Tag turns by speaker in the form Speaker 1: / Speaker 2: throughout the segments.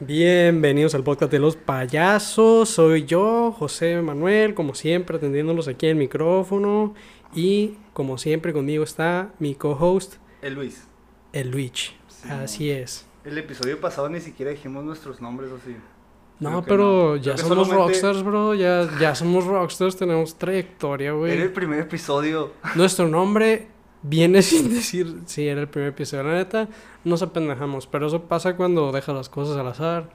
Speaker 1: Bienvenidos al podcast de los payasos. Soy yo, José Manuel, como siempre, atendiéndolos aquí en el micrófono. Y como siempre, conmigo está mi co-host,
Speaker 2: El Luis.
Speaker 1: el Luigi.
Speaker 2: Sí,
Speaker 1: Así es.
Speaker 2: El episodio pasado ni siquiera dijimos nuestros nombres o sí.
Speaker 1: No, pero
Speaker 2: no.
Speaker 1: ya somos
Speaker 2: solamente-
Speaker 1: rockstars, bro. Ya, ya somos rockstars, tenemos trayectoria,
Speaker 2: Era
Speaker 1: güey.
Speaker 2: el primer episodio.
Speaker 1: Nuestro nombre viene sin decir si era el primer episodio. La neta, nos apendejamos, pero eso pasa cuando dejas las cosas al azar.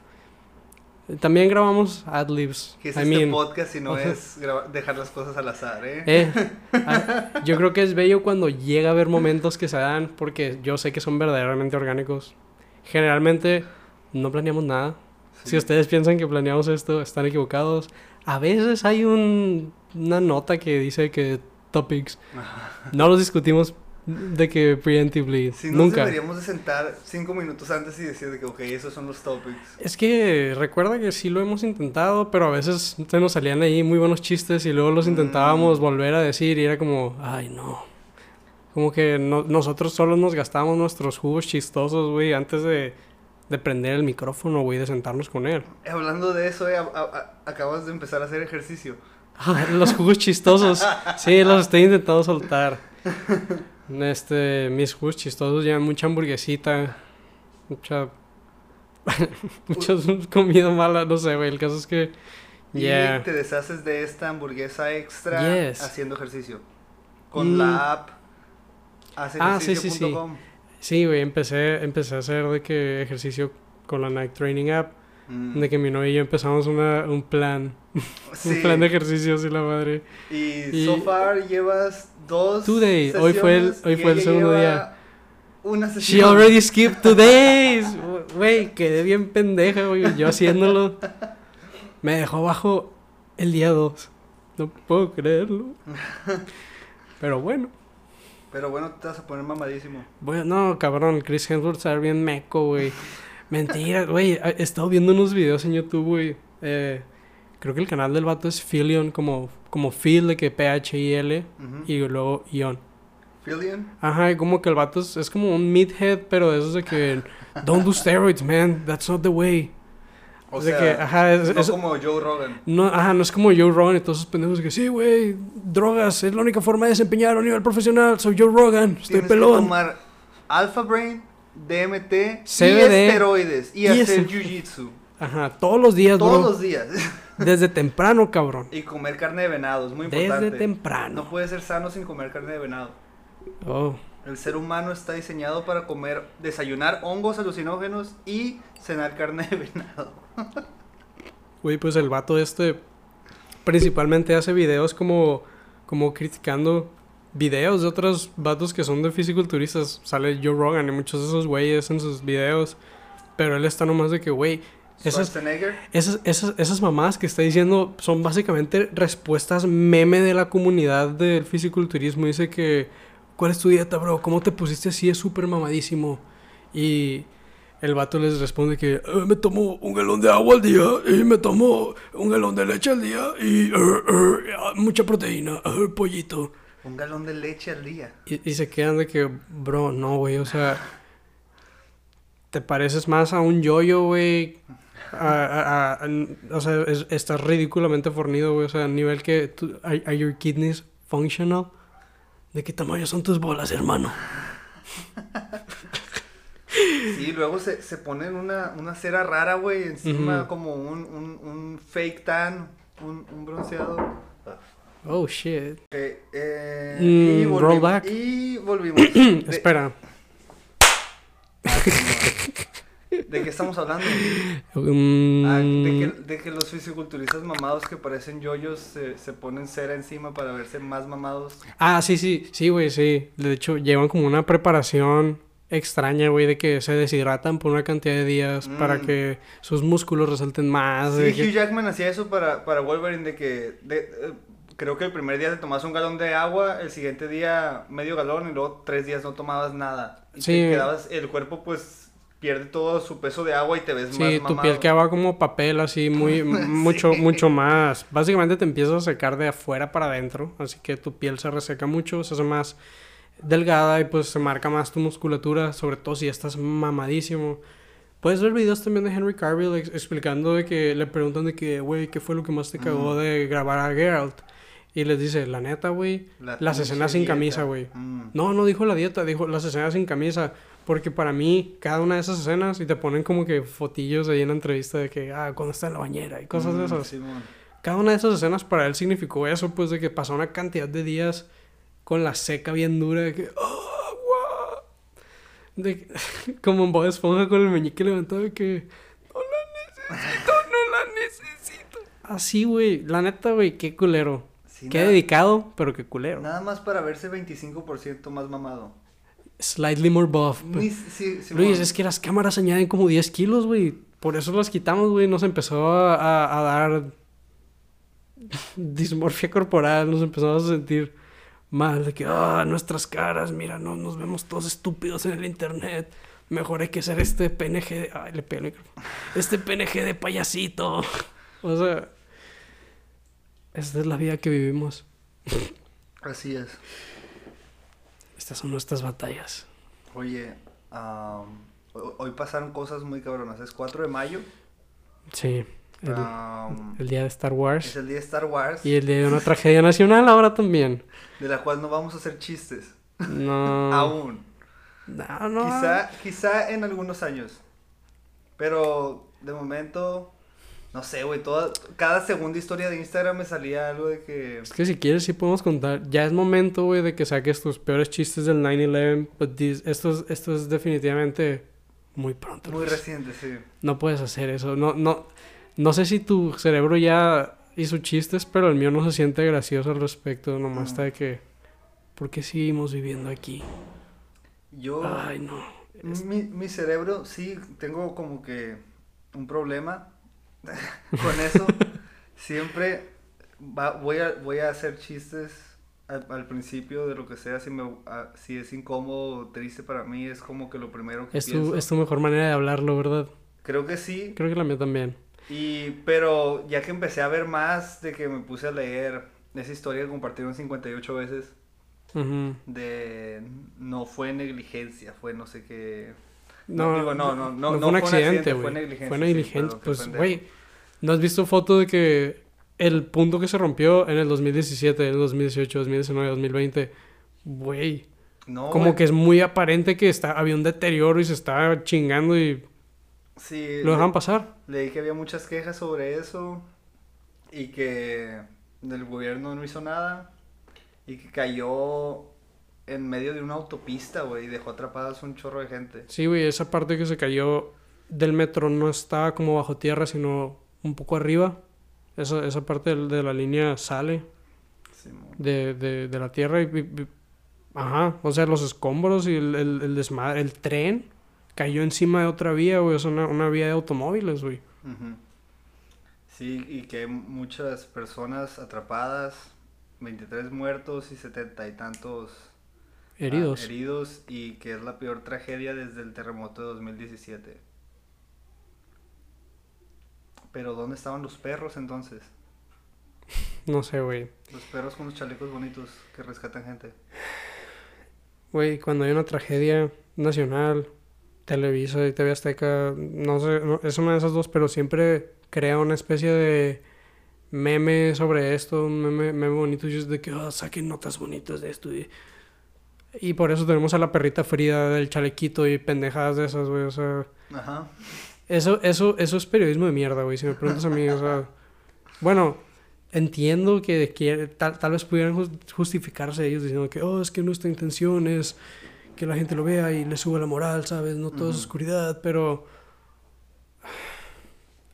Speaker 1: También grabamos adlibs.
Speaker 2: Que es
Speaker 1: I
Speaker 2: este
Speaker 1: mean,
Speaker 2: podcast si no es dejar las cosas al azar, ¿eh?
Speaker 1: Eh, ah, yo creo que es bello cuando llega a haber momentos que se dan porque yo sé que son verdaderamente orgánicos. Generalmente no planeamos nada.
Speaker 2: Sí.
Speaker 1: Si ustedes piensan que planeamos esto, están equivocados. A veces hay un- una nota que dice que topics. No los discutimos de que preemptively.
Speaker 2: Si nos
Speaker 1: Nunca.
Speaker 2: deberíamos de sentar cinco minutos antes y decir de que, ok, esos son los topics.
Speaker 1: Es que recuerda que sí lo hemos intentado, pero a veces se nos salían ahí muy buenos chistes y luego los
Speaker 2: Mm.
Speaker 1: intentábamos volver a decir y era como, ay no. Como que no- nosotros solo nos gastamos nuestros jugos chistosos, güey, antes de, de prender el micrófono, güey, de sentarnos con él.
Speaker 2: Hablando de eso, eh, a- a- a- acabas de empezar a hacer ejercicio.
Speaker 1: Ah, los jugos chistosos. Sí, los estoy intentando soltar. Este, mis jugos chistosos llevan mucha hamburguesita, mucha... mucha comida mala, no sé, güey. El caso es que...
Speaker 2: Y
Speaker 1: Yeah.
Speaker 2: te deshaces de esta hamburguesa extra
Speaker 1: Yes.
Speaker 2: haciendo ejercicio. Con
Speaker 1: Mm.
Speaker 2: la app
Speaker 1: Ah, sí, sí, sí. Sí, güey, empecé, empecé a hacer de que ejercicio con la Nike Training App.
Speaker 2: Mm.
Speaker 1: De que mi novia y yo empezamos una, un plan.
Speaker 2: Sí.
Speaker 1: Un plan de ejercicios y la madre.
Speaker 2: Y,
Speaker 1: Y-
Speaker 2: so far llevas dos
Speaker 1: Two days. Hoy fue el- hoy fue el segundo día.
Speaker 2: Una
Speaker 1: She
Speaker 2: sesión.
Speaker 1: already skipped two days. Güey, quedé bien pendeja, güey. Yo haciéndolo. Me dejó abajo el día 2. No puedo creerlo. Pero bueno.
Speaker 2: Pero bueno, te vas a poner mamadísimo.
Speaker 1: Bueno, no, cabrón, Chris Hemsworth está bien meco, güey. Mentira, güey. He estado viendo unos videos en YouTube, güey. Eh, creo que el canal del vato es Philion, como, como Phil, de que P-H-I-L,
Speaker 2: Ujú.
Speaker 1: y luego Ion.
Speaker 2: Fillion.
Speaker 1: Ajá, y como que el vato es, es como un meathead, pero de esos de que... Don't do steroids, man. That's not the way.
Speaker 2: O sea,
Speaker 1: que, ajá, es,
Speaker 2: no
Speaker 1: es-
Speaker 2: como Joe Rogan.
Speaker 1: no, ajá, no es como Joe Rogan y todos esos pendejos de que sí, güey, drogas, es la única forma de desempeñar a un nivel profesional. Soy Joe Rogan, estoy
Speaker 2: Tienes que
Speaker 1: pelón.
Speaker 2: tomar Alpha Brain, DMT y esteroides y,
Speaker 1: y
Speaker 2: hacer jiu-jitsu
Speaker 1: Ajá, todos los días,
Speaker 2: todos
Speaker 1: bro.
Speaker 2: los días.
Speaker 1: Desde temprano, cabrón.
Speaker 2: y comer carne de venado, es muy importante.
Speaker 1: Desde temprano.
Speaker 2: No puedes ser sano sin comer carne de venado.
Speaker 1: Oh,
Speaker 2: El ser humano está diseñado para comer, desayunar hongos alucinógenos y cenar carne de venado.
Speaker 1: güey, pues el vato este principalmente hace videos como, como criticando videos de otros vatos que son de fisiculturistas. Sale Joe Rogan y muchos de esos güeyes en sus videos. Pero él está nomás de que, güey, esas, esas, esas, esas mamás que está diciendo son básicamente respuestas meme de la comunidad del fisiculturismo. Dice que, ¿cuál es tu dieta, bro? ¿Cómo te pusiste así? Es súper mamadísimo. Y el vato les responde que "Eh, me tomo un galón de agua al día y me tomo un galón de leche al día y eh, eh, mucha proteína, pollito.
Speaker 2: Un galón de leche al día.
Speaker 1: Y, y se quedan de que, bro, no, güey, o sea, te pareces más a un yoyo, güey. O sea, es- estás ridículamente fornido, güey. O sea, a nivel que, tú- are, are your kidneys functional? ¿De qué tamaño son tus bolas, hermano?
Speaker 2: Sí, luego se, se ponen una, una cera rara, güey, encima como un, un, un fake tan, un, un bronceado.
Speaker 1: Oh, shit.
Speaker 2: Eh, eh,
Speaker 1: Mm,
Speaker 2: y
Speaker 1: roll
Speaker 2: volvimos.
Speaker 1: back.
Speaker 2: Y volvimos. De-
Speaker 1: Espera.
Speaker 2: ¿De qué estamos hablando?
Speaker 1: Mm,
Speaker 2: Ah, de, que, de que los fisiculturistas mamados que parecen yoyos se, se ponen cera encima para verse más mamados.
Speaker 1: Ah, sí, sí, sí, güey, sí. De hecho, llevan como una preparación extraña, güey, de que se deshidratan por una cantidad de días para
Speaker 2: Mm.
Speaker 1: que sus músculos resalten más.
Speaker 2: Sí,
Speaker 1: que-
Speaker 2: Hugh Jackman hacía eso para, para Wolverine de que de- eh, creo que el primer día te tomas un galón de agua, el siguiente día medio galón y luego tres días no tomabas nada. Y
Speaker 1: Sí.
Speaker 2: te quedabas el cuerpo pues pierde todo su peso de agua y te ves más
Speaker 1: Sí, tu piel quedaba como papel, así, muy, mucho, mucho más. Básicamente te empiezas a secar de afuera para adentro, así que tu piel se reseca mucho, se hace más delgada y pues se marca más tu musculatura, sobre todo si estás mamadísimo. Puedes ver videos también de Henry Cavill ex- explicando de que le preguntan de que, güey, ¿qué fue lo que más te cagó de grabar a Geralt? Y les dice, la neta, güey,
Speaker 2: La
Speaker 1: las escenas sin
Speaker 2: dieta.
Speaker 1: camisa, güey.
Speaker 2: Mm.
Speaker 1: No, no dijo la dieta, dijo las escenas sin camisa. Porque para mí, cada una de esas escenas, y te ponen como que fotillos ahí en la entrevista de que, ah, cuando está en la bañera y cosas de
Speaker 2: Mm,
Speaker 1: esas. Cada una de esas escenas para él significó eso, pues de que pasó una cantidad de días con la seca bien dura, de que, ¡oh, agua! De, como en Bob Esponja con el meñique levantado, de que, no la necesito, no la necesito. Así, güey, la neta, güey, qué culero.
Speaker 2: Sí,
Speaker 1: qué
Speaker 2: nada-
Speaker 1: dedicado, pero qué culero.
Speaker 2: Nada más para verse 25% más mamado.
Speaker 1: Slightly more buff.
Speaker 2: Ni- sí, Simón.
Speaker 1: Luis, es que las cámaras añaden como 10 kilos, güey. Por eso las quitamos, güey. Nos empezó a, a- dar dismorfia corporal. Nos empezamos a sentir mal. De que, ah, nuestras caras, mira, no, nos vemos todos estúpidos en el internet. Mejor hay que ser este PNG de... Ay, le pegué el micrófono. Este PNG de payasito. O sea... Esta es la vida que vivimos.
Speaker 2: Así es.
Speaker 1: Estas son nuestras batallas.
Speaker 2: Oye, ho- hoy pasaron cosas muy cabronas. Es 4 de mayo.
Speaker 1: Sí. El, día de Star
Speaker 2: es
Speaker 1: Wars.
Speaker 2: el día de Star Wars.
Speaker 1: Y el día de una tragedia nacional ahora también.
Speaker 2: De la cual no vamos a hacer chistes.
Speaker 1: No.
Speaker 2: Aún.
Speaker 1: No, no.
Speaker 2: Quizá, quizá en algunos años. Pero de momento, no sé, güey. toda- Cada segunda historia de Instagram me salía algo de que.
Speaker 1: Es que si quieres sí podemos contar. Ya es momento, güey, de que saques tus peores chistes del 9-11. But this- esto, es, esto es definitivamente muy pronto.
Speaker 2: Muy
Speaker 1: Luis.
Speaker 2: reciente, sí.
Speaker 1: No puedes hacer eso. No, no, no sé si tu cerebro ya hizo chistes, pero el mío no se siente gracioso al respecto. Nomás
Speaker 2: Mm.
Speaker 1: está de que... ¿Por qué seguimos viviendo aquí?
Speaker 2: Yo.
Speaker 1: Ay, no.
Speaker 2: Mi, mi cerebro, sí, tengo como que un problema con eso. Siempre va- voy, a, voy a hacer chistes al, al principio de lo que sea. Si, me, ah, si es incómodo o triste para mí, es como que lo primero que
Speaker 1: Es tu,
Speaker 2: pienso.
Speaker 1: es tu mejor manera de hablarlo, ¿verdad?
Speaker 2: Creo que sí.
Speaker 1: Creo que la mía también.
Speaker 2: Y, pero ya que empecé a ver más, de que me puse a leer esa historia que compartieron 58 veces,
Speaker 1: Ujú.
Speaker 2: de no fue negligencia, fue no sé qué.
Speaker 1: No,
Speaker 2: digo, no, no, no, no fue un
Speaker 1: accidente, güey.
Speaker 2: fue negligencia,
Speaker 1: Fue
Speaker 2: sí, perdón, qué
Speaker 1: pues, güey, ¿no has visto foto de que el punto que se rompió en el 2017, en el 2018, 2019, 2020? Güey,
Speaker 2: No,
Speaker 1: como
Speaker 2: güey.
Speaker 1: que es muy aparente que está, había un deterioro y se está chingando y
Speaker 2: Sí,
Speaker 1: lo dejan pasar.
Speaker 2: leí que había muchas quejas sobre eso y que el gobierno no hizo nada y que cayó en medio de una autopista, güey, y dejó atrapadas un chorro de gente.
Speaker 1: Sí, güey, esa parte que se cayó del metro no estaba como bajo tierra, sino un poco arriba. Esa, esa parte de la línea sale de, de, de la tierra y, Ajá, o sea, los escombros y el, el, el desmadre, el tren cayó encima de otra vía, güey, es una, una vía de automóviles, güey.
Speaker 2: Sí, y que hay muchas personas atrapadas, 23 muertos y 70 y tantos ah,
Speaker 1: Heridos.
Speaker 2: heridos y que es la peor tragedia desde el terremoto de 2017. Pero ¿dónde estaban los perros entonces?
Speaker 1: No sé, güey.
Speaker 2: Los perros con los chalecos bonitos que rescatan gente.
Speaker 1: Güey, cuando hay una tragedia nacional, Televisa y TV Azteca, no sé, no- es una de esas dos, pero siempre crea una especie de meme sobre esto, un meme, meme bonito, y es de que "Ah, saquen notas bonitas de esto. Y, y por eso tenemos a la perrita Frida del chalequito y pendejadas de esas, güey, o sea...
Speaker 2: Ajá.
Speaker 1: Eso, eso, eso es periodismo de mierda, güey. Si me preguntas a mí, o sea. Bueno, entiendo que quiere- tal, tal vez pudieran jus- justificarse ellos diciendo que, oh, es que nuestra intención es que la gente lo vea y le suba la moral, ¿sabes? No todo es oscuridad, pero.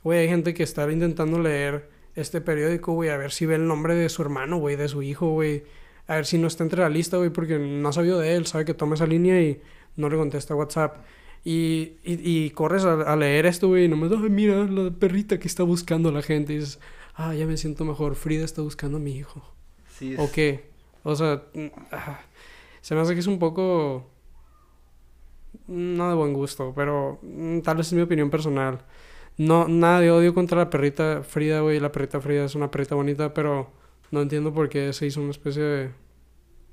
Speaker 1: Güey, hay gente que está intentando leer este periódico, güey, a ver si ve el nombre de su hermano, güey, de su hijo, güey. A ver si no está entre la lista, güey, porque no ha sabido de él, sabe que toma esa línea y no le contesta WhatsApp. Y, y, y corres a, a leer esto, güey, y nomás, ay, mira, la perrita que está buscando a la gente. Y dices, ah, ya me siento mejor, Frida está buscando a mi hijo.
Speaker 2: Sí, es-
Speaker 1: ¿O qué? O sea, mm, ah, se me hace que es un poco no de buen gusto, pero mm, tal vez es mi opinión personal. No, nada de odio contra la perrita Frida, güey. La perrita Frida es una perrita bonita, pero no entiendo por qué se hizo una especie de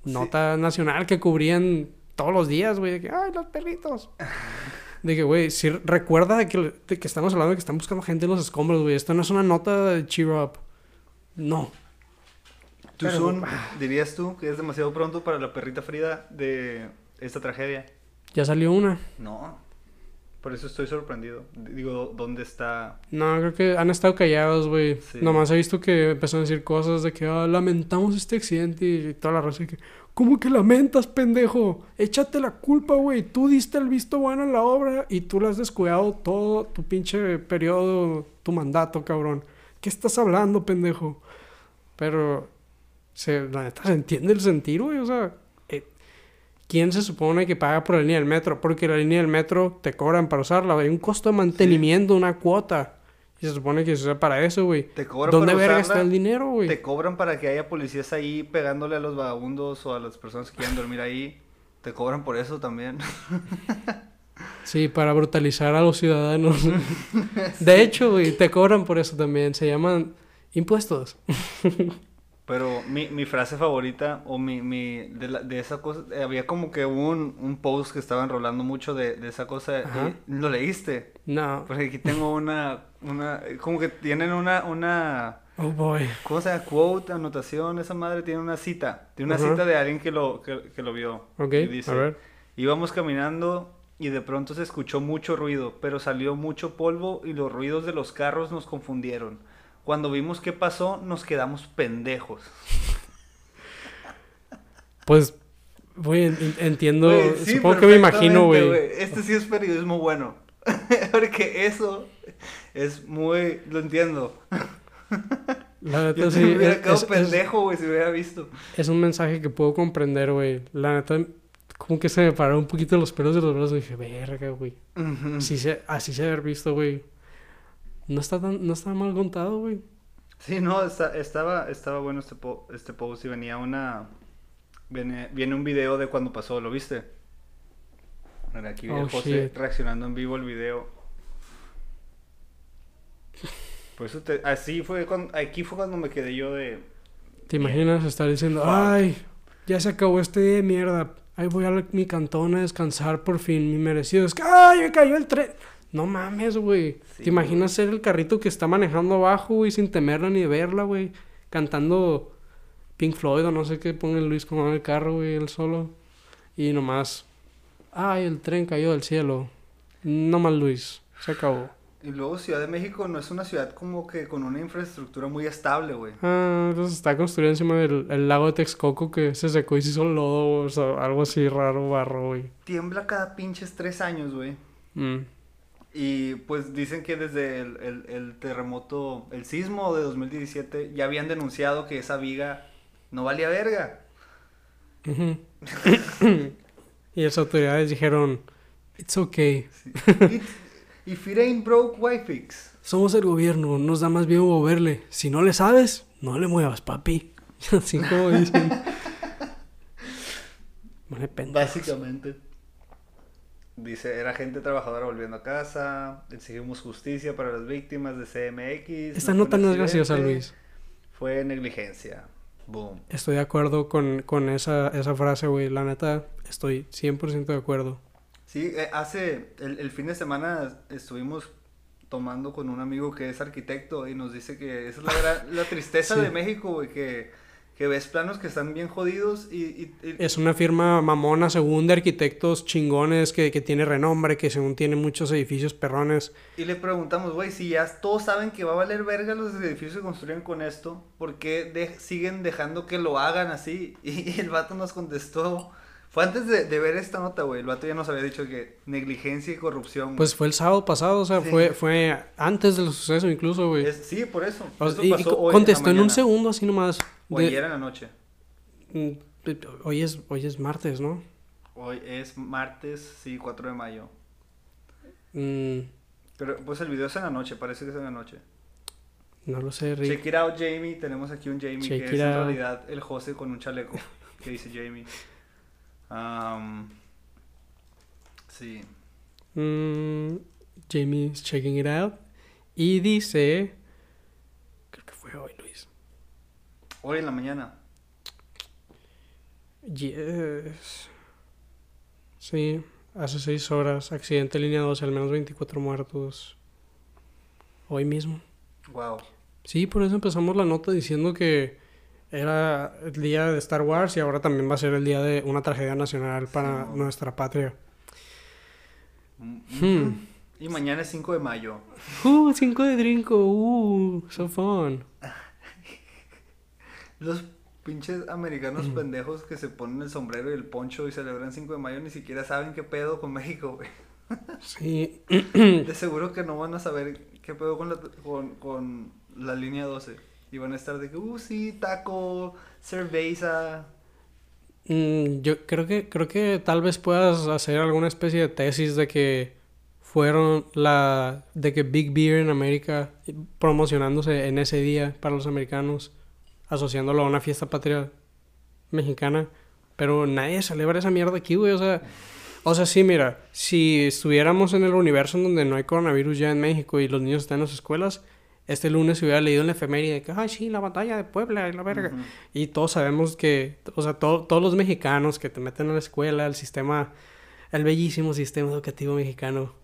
Speaker 1: nota nacional que cubrían todos los días, güey. De que, ay, los perritos. De que, güey, si recuerda de que, de que estamos hablando de que están buscando gente en los escombros, güey. Esto no es una nota de cheer up. No.
Speaker 2: ¿Tú,
Speaker 1: Pero-
Speaker 2: Sun, dirías tú que es demasiado pronto para la perrita Frida de esta tragedia?
Speaker 1: Ya salió una.
Speaker 2: No. Por eso estoy sorprendido. Digo, ¿dónde está?
Speaker 1: No, creo que han estado callados, güey.
Speaker 2: Sí.
Speaker 1: Nomás he visto que empezaron a decir cosas de que ah, lamentamos este accidente y toda la raza que, ¿cómo que lamentas, pendejo? Échate la culpa, güey. Tú diste el visto bueno en la obra y tú le has descuidado todo tu pinche periodo, tu mandato, cabrón. ¿Qué estás hablando, pendejo? Pero, se, la neta, se entiende el sentir, güey. O sea, ¿quién se supone que paga por la línea del metro? Porque la línea del metro te cobran para usarla. Hay un costo de mantenimiento, una cuota. Y se supone que se usa para eso, güey.
Speaker 2: Te cobran
Speaker 1: ¿Dónde verga está el dinero, güey?
Speaker 2: Te cobran para que haya policías ahí pegándole a los vagabundos o a las personas que quieren dormir ahí. Te cobran por eso también.
Speaker 1: Sí, para brutalizar a los ciudadanos. De hecho, güey, te cobran por eso también. Se llaman impuestos.
Speaker 2: Pero mi, mi frase favorita, o mi, mi de, la- de esa cosa, eh, había como que un, un post que estaba enrolando mucho de, de esa cosa. Eh, ¿Lo leíste?
Speaker 1: No.
Speaker 2: Porque aquí tengo una, una, eh, como que tienen una, una,
Speaker 1: Oh, boy.
Speaker 2: ¿cómo se llama? Quote, anotación, esa madre tiene una cita. Tiene una cita de alguien que lo, que, que lo vio.
Speaker 1: Ok,
Speaker 2: Y dice,
Speaker 1: a ver.
Speaker 2: Íbamos caminando y de pronto se escuchó mucho ruido, pero salió mucho polvo y los ruidos de los carros nos confundieron. Cuando vimos qué pasó, nos quedamos pendejos.
Speaker 1: Pues, güey, en- entiendo.
Speaker 2: Sí,
Speaker 1: supongo que me imagino, güey.
Speaker 2: Este sí es periodismo bueno. Porque eso es muy... Lo entiendo.
Speaker 1: La neta,
Speaker 2: Yo
Speaker 1: sí.
Speaker 2: sí hubiera
Speaker 1: es-
Speaker 2: quedado
Speaker 1: es-
Speaker 2: pendejo, güey, si hubiera visto.
Speaker 1: Es un mensaje que puedo comprender, güey. La neta, como que se me pararon un poquito los pelos de los brazos y dije, verga, güey. Así se, así se haber visto, güey. No está tan, no está mal contado, güey.
Speaker 2: Sí, no, está- estaba, estaba bueno este, po- este post y venía una... Viene, viene un video de cuando pasó, ¿lo viste? Mira, aquí viene
Speaker 1: Oh,
Speaker 2: José
Speaker 1: shit.
Speaker 2: reaccionando en vivo al video. Por eso te- así fue cuando, aquí fue cuando me quedé yo de...
Speaker 1: ¿Te imaginas estar diciendo, ay, ya se acabó este día de mierda? Ahí voy a mi cantón a descansar por fin, mi merecido. Es que, ay, me cayó el tren. No mames, güey.
Speaker 2: Sí,
Speaker 1: ¿Te imaginas ser el carrito que está manejando abajo, güey, sin temerla ni verla, güey? Cantando Pink Floyd o no sé qué pone Luis como en el carro, güey, él solo. Y nomás, ay, el tren cayó del cielo. No más Luis, se acabó.
Speaker 2: Y luego Ciudad de México no es una ciudad como que con una infraestructura muy estable, güey.
Speaker 1: Ah, entonces está construido encima del el lago de Texcoco que se secó y se hizo lodo, o sea, algo así raro, barro, güey.
Speaker 2: Tiembla cada pinches tres años, güey.
Speaker 1: Mm.
Speaker 2: Y pues dicen que desde el, el- el terremoto, el sismo de 2017, ya habían denunciado que esa viga no valía verga.
Speaker 1: Y las autoridades dijeron, it's okay.
Speaker 2: If it ain't broke, why fix?
Speaker 1: Somos el gobierno, nos da más bien moverle. Si no le sabes, no le muevas, papi. Así como dicen.
Speaker 2: Básicamente. Dice, era gente trabajadora volviendo a casa, exigimos justicia para las víctimas de CMX.
Speaker 1: Esta
Speaker 2: fue
Speaker 1: nota no es graciosa, Luis.
Speaker 2: Fue negligencia. Boom.
Speaker 1: Estoy de acuerdo con, con esa, esa frase, güey. La neta, estoy 100% de acuerdo.
Speaker 2: Sí, eh, hace el, el fin de semana estuvimos tomando con un amigo que es arquitecto y nos dice que esa es la, gran- la tristeza
Speaker 1: Sí.
Speaker 2: de México, güey, que, que ves planos que están bien jodidos y... y- y-
Speaker 1: Es una firma mamona, según de arquitectos chingones, que, que tiene renombre, que según tiene muchos edificios perrones.
Speaker 2: Y le preguntamos, güey, si ya todos saben que va a valer verga los edificios que construyen con esto, ¿por qué de- siguen dejando que lo hagan así? Y, el vato nos contestó, fue antes de, de ver esta nota, güey, el vato ya nos había dicho que negligencia y corrupción. güey.
Speaker 1: Pues fue el sábado pasado, o sea,
Speaker 2: Sí.
Speaker 1: fue, fue antes del suceso incluso, güey.
Speaker 2: Sí, por eso.
Speaker 1: O
Speaker 2: Eso
Speaker 1: sea, y, y
Speaker 2: pasó
Speaker 1: co-
Speaker 2: hoy
Speaker 1: contestó en un segundo así nomás.
Speaker 2: O
Speaker 1: de-
Speaker 2: ayer en la noche.
Speaker 1: Mm, Hoy es, hoy es martes, ¿no?
Speaker 2: Hoy es martes, sí, 4 de mayo.
Speaker 1: Mm,
Speaker 2: Pero pues el video es en la noche, parece que es en la noche.
Speaker 1: no lo sé, Rick.
Speaker 2: Check it out, Jamie. Tenemos aquí un Jamie
Speaker 1: Check
Speaker 2: que es en realidad el José con un chaleco. que dice Jamie. Am, Sí.
Speaker 1: Mm, Jamie's checking it out. Y dice. Creo que fue hoy, Luis.
Speaker 2: Hoy en la mañana.
Speaker 1: Yes. Sí, hace seis horas. Accidente línea 12, al menos 24 muertos. Hoy mismo.
Speaker 2: Wow.
Speaker 1: Sí, por eso empezamos la nota diciendo que era el día de Star Wars y ahora también va a ser el día de una tragedia nacional para
Speaker 2: Sí.
Speaker 1: nuestra patria.
Speaker 2: Mm,
Speaker 1: Hmm.
Speaker 2: ujú. Y mañana es 5 de mayo.
Speaker 1: Uh, 5 de drinko, uh, so fun.
Speaker 2: Los pinches americanos pendejos que se ponen el sombrero y el poncho y celebran 5 de mayo ni siquiera saben qué pedo con México, güey.
Speaker 1: Sí,
Speaker 2: De seguro que no van a saber qué pedo con la, con, con la línea 12. Y van a estar de que, uh, sí, taco, cerveza.
Speaker 1: Mm, yo creo que creo que tal vez puedas hacer alguna especie de tesis de que fueron la de que Big Beer en América promocionándose en ese día para los americanos, asociándolo a una fiesta patria mexicana, pero nadie celebra esa mierda aquí, güey, o sea, o sea, sí, mira, si estuviéramos en el universo en donde no hay coronavirus ya en México y los niños están en las escuelas, este lunes se hubiera leído en la efeméride que, ay, sí, la batalla de Puebla y la verga. Y todos sabemos que, o sea, to- todos los mexicanos que te meten a la escuela, el sistema, el bellísimo sistema educativo mexicano,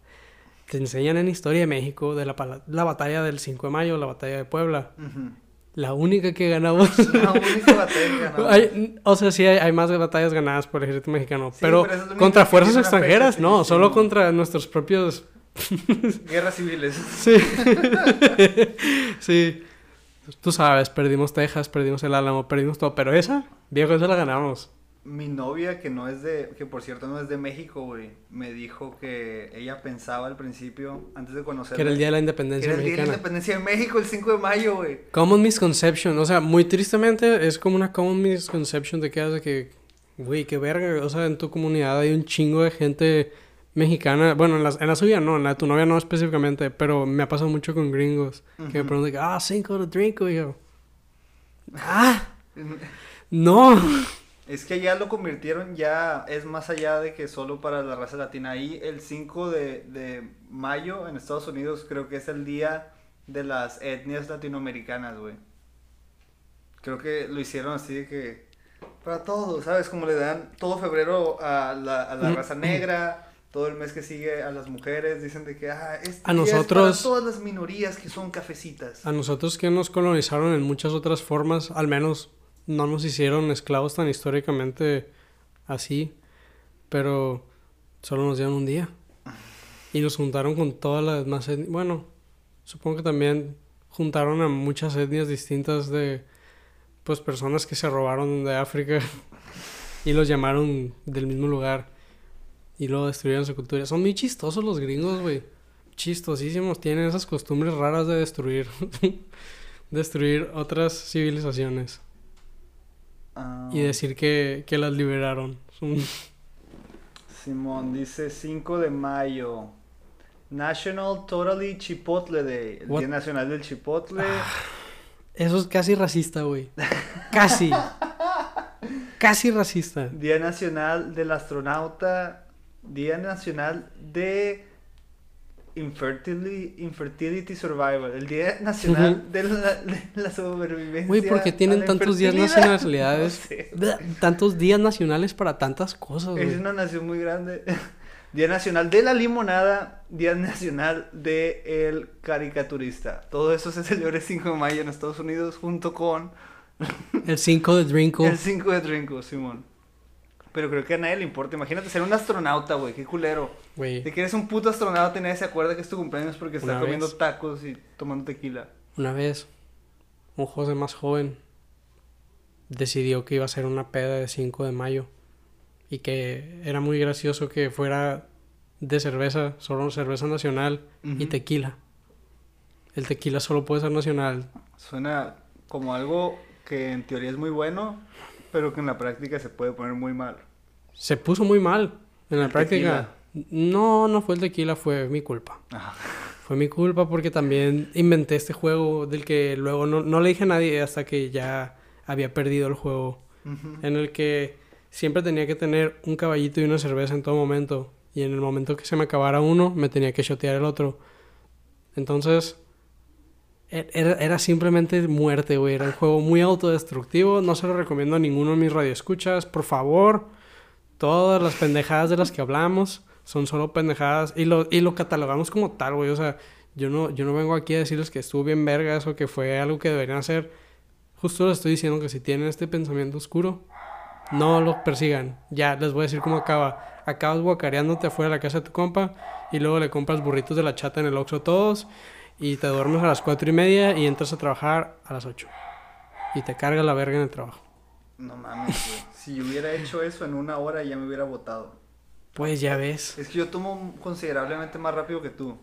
Speaker 1: te enseñan en historia de México de la, la batalla del 5 de mayo, la batalla de Puebla.
Speaker 2: Ujú.
Speaker 1: La única que ganamos.
Speaker 2: La única batalla que ganamos.
Speaker 1: Hay- o sea, sí hay, hay más batallas ganadas por el ejército mexicano,
Speaker 2: Sí,
Speaker 1: pero contra fuerzas
Speaker 2: fecha,
Speaker 1: extranjeras, no,
Speaker 2: sí,
Speaker 1: solo contra nuestros propios...
Speaker 2: Guerras civiles.
Speaker 1: Sí. sí. Tú sabes, perdimos Texas, perdimos el Álamo, perdimos todo, pero esa, viejo, esa la ganamos.
Speaker 2: Mi novia, que no es de, que por cierto no es de México, güey, me dijo que ella pensaba al principio, antes de conocerla,
Speaker 1: Que era el día de la
Speaker 2: que
Speaker 1: independencia
Speaker 2: era el día de la independencia de México, el 5 de mayo, güey.
Speaker 1: Common misconception, o sea, muy tristemente es como una common misconception de que hace que, güey, qué verga, o sea, en tu comunidad hay un chingo de gente mexicana, bueno, en la, en la suya no, en la de tu novia no específicamente, pero me ha pasado mucho con gringos, que me preguntan, ah, cinco de drink, y yo, ah, no,
Speaker 2: Es que ya lo convirtieron, ya es más allá de que solo para la raza latina. Ahí el 5 de, de mayo en Estados Unidos creo que es el día de las etnias latinoamericanas, güey. Creo que lo hicieron así de que para todos, ¿sabes? Como le dan todo febrero a la, a la
Speaker 1: Mm.
Speaker 2: raza negra, todo el mes que sigue a las mujeres, dicen de que ah, este
Speaker 1: A
Speaker 2: día es
Speaker 1: nosotros-
Speaker 2: para todas las minorías que son cafecitas.
Speaker 1: A nosotros que nos colonizaron en muchas otras formas, al menos no nos hicieron esclavos tan históricamente así, pero solo nos dieron un día. Y nos juntaron con todas las demás etnias. Bueno, supongo que también juntaron a muchas etnias distintas de pues personas que se robaron de África y los llamaron del mismo lugar y luego destruyeron su cultura. Son muy chistosos los gringos, güey. Chistosísimos, tienen esas costumbres raras de destruir destruir otras civilizaciones
Speaker 2: Ah,
Speaker 1: y decir que, que las liberaron.
Speaker 2: Simón dice 5 de mayo. National Totally Chipotle Day. El
Speaker 1: What?
Speaker 2: Día Nacional del Chipotle.
Speaker 1: Eso es casi racista, güey. Casi. casi racista.
Speaker 2: Día Nacional del Astronauta. Día Nacional de Infertility, Infertility Survival. El Día Nacional de, la, de la Sobrevivencia.
Speaker 1: Güey, ¿por qué
Speaker 2: a
Speaker 1: tienen tantos días nacionalidades?
Speaker 2: No sé.
Speaker 1: Bleh, Tantos días nacionales para tantas cosas,
Speaker 2: Es una nación muy grande. Día Nacional de la Limonada, Día Nacional de el Caricaturista. Todo eso se celebra el 5 de mayo en Estados Unidos junto con
Speaker 1: El 5 de Drinkle.
Speaker 2: el 5 de Drinko, Simón. Pero creo que a nadie le importa. Imagínate ser un astronauta, güey. Qué culero.
Speaker 1: Güey,
Speaker 2: De que eres un puto astronauta y nadie se acuerda que es tu cumpleaños porque está
Speaker 1: Una
Speaker 2: comiendo
Speaker 1: vez.
Speaker 2: tacos y tomando tequila.
Speaker 1: una vez, un José más joven decidió que iba a hacer una peda de 5 de mayo y que era muy gracioso que fuera de cerveza, solo cerveza nacional y tequila. El tequila solo puede ser nacional.
Speaker 2: Suena como algo que en teoría es muy bueno, pero que en la práctica se puede poner muy mal.
Speaker 1: Se puso muy mal en la
Speaker 2: El
Speaker 1: práctica. No, no fue el tequila, fue mi culpa.
Speaker 2: Ajá.
Speaker 1: Fue mi culpa porque también inventé este juego del que luego no, no le dije a nadie hasta que ya había perdido el juego. En el que siempre tenía que tener un caballito y una cerveza en todo momento. Y en el momento que se me acabara uno, me tenía que shotear el otro. Entonces, era, era simplemente muerte, güey. Era un juego muy autodestructivo. No se lo recomiendo a ninguno de mis radioescuchas. Por favor, todas las pendejadas de las que hablamos son solo pendejadas. Y lo, y lo catalogamos como tal, güey. O sea, yo no, yo no vengo aquí a decirles que estuvo bien vergas o que fue algo que deberían hacer. Justo les estoy diciendo que si tienen este pensamiento oscuro, no lo persigan. Ya, les voy a decir cómo acaba. Acabas guacareándote afuera de la casa de tu compa y luego le compras burritos de la chata en el Oxxo a todos y te duermes a las cuatro y media y entras a trabajar a las 8. Y te carga la verga en el trabajo.
Speaker 2: No mames, güey. Si hubiera hecho eso en una hora ya me hubiera votado.
Speaker 1: Pues ya ves.
Speaker 2: Es que yo tomo considerablemente más rápido que tú.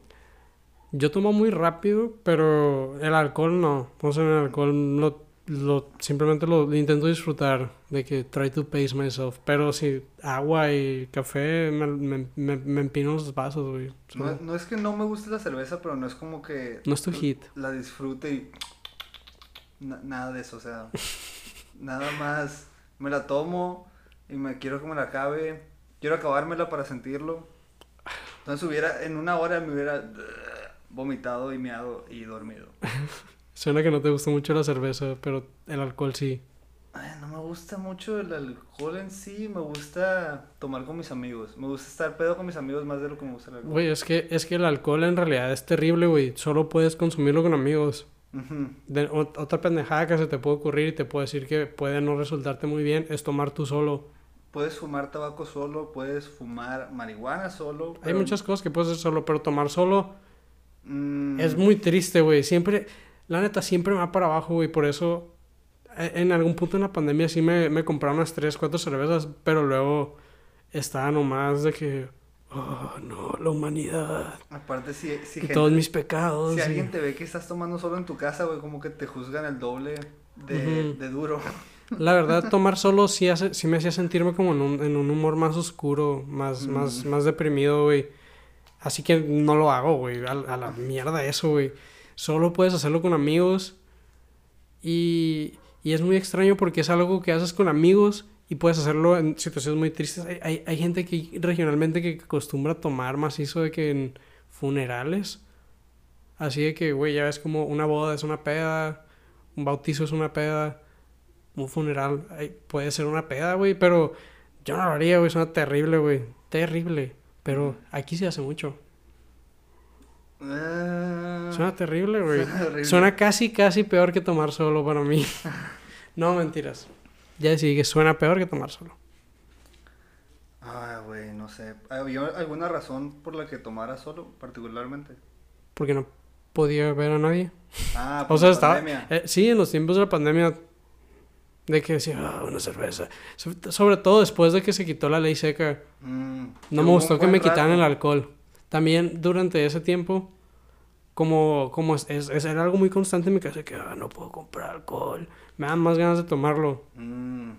Speaker 1: Yo tomo muy rápido, pero el alcohol no. O sea, el alcohol lo, lo- simplemente lo, lo intento disfrutar. De que try to pace myself. Pero si agua y café, me, me, me, me empino los vasos, güey.
Speaker 2: No, no es que no me guste la cerveza, pero no es como que...
Speaker 1: No es tu hit.
Speaker 2: La disfrute y... na- nada de eso, o sea... nada más... Me la tomo y me quiero que me la acabe. Quiero acabármela para sentirlo. Entonces hubiera... En una hora me hubiera... vomitado y meado y dormido.
Speaker 1: Suena que no te gusta mucho la cerveza, pero el alcohol sí.
Speaker 2: Ay, no me gusta mucho el alcohol en sí, me gusta tomar con mis amigos. Me gusta estar pedo con mis amigos más de lo que me gusta el alcohol.
Speaker 1: Güey, es que, es que el alcohol en realidad es terrible, güey. Solo puedes consumirlo con amigos. De- ot- otra pendejada que se te puede ocurrir y te puedo decir que puede no resultarte muy bien es tomar tú solo.
Speaker 2: Puedes fumar tabaco solo, puedes fumar marihuana solo.
Speaker 1: Hay muchas cosas que puedes hacer solo, pero tomar solo
Speaker 2: Mm,
Speaker 1: es muy triste, güey. Siempre, la neta, siempre me va para abajo, güey. Por eso, e- en algún punto en la pandemia sí me, me compraron unas 3, 4 cervezas, pero luego estaba nomás de que, oh, no, la humanidad.
Speaker 2: Aparte, si, si, gente-
Speaker 1: todos mis pecados.
Speaker 2: si
Speaker 1: y-
Speaker 2: alguien te ve que estás tomando solo en tu casa, güey, como que te juzgan el doble de, de duro.
Speaker 1: La verdad, tomar solo sí, hace, sí me hacía sentirme como en un, en un humor más oscuro, más, más,
Speaker 2: Mm.
Speaker 1: más deprimido, güey. Así que no lo hago, güey. A, a la mierda eso, güey. Solo puedes hacerlo con amigos. Y, y es muy extraño porque es algo que haces con amigos y puedes hacerlo en situaciones muy tristes. Hay, hay, hay gente que regionalmente que acostumbra a tomar macizo de que en funerales. Así de que, güey, ya ves como una boda es una peda, un bautizo es una peda, un funeral ay, puede ser una peda, güey, pero yo no lo haría, güey, suena terrible, güey, terrible. Pero aquí se hace mucho.
Speaker 2: Ah,
Speaker 1: Suena terrible, güey.
Speaker 2: suena horrible.
Speaker 1: Suena casi, casi peor que tomar solo para mí. no, mentiras. Ya decidí que suena peor que tomar solo.
Speaker 2: Ay, güey, no sé. ¿Había alguna razón por la que tomara solo, particularmente?
Speaker 1: Porque no podía ver a nadie.
Speaker 2: Ah,
Speaker 1: O
Speaker 2: por
Speaker 1: sea,
Speaker 2: la
Speaker 1: estaba...
Speaker 2: pandemia.
Speaker 1: eh, sí, en los tiempos de la pandemia... De que decía, ah, una cerveza. So- Sobre todo después de que se quitó la ley seca.
Speaker 2: Mm,
Speaker 1: No me gustó que me quitaran el
Speaker 2: rato.
Speaker 1: alcohol. También durante ese tiempo, como, como es, es- es- era algo muy constante en mi casa, que "Ah, no puedo comprar alcohol. Me dan más ganas de tomarlo.
Speaker 2: Mm,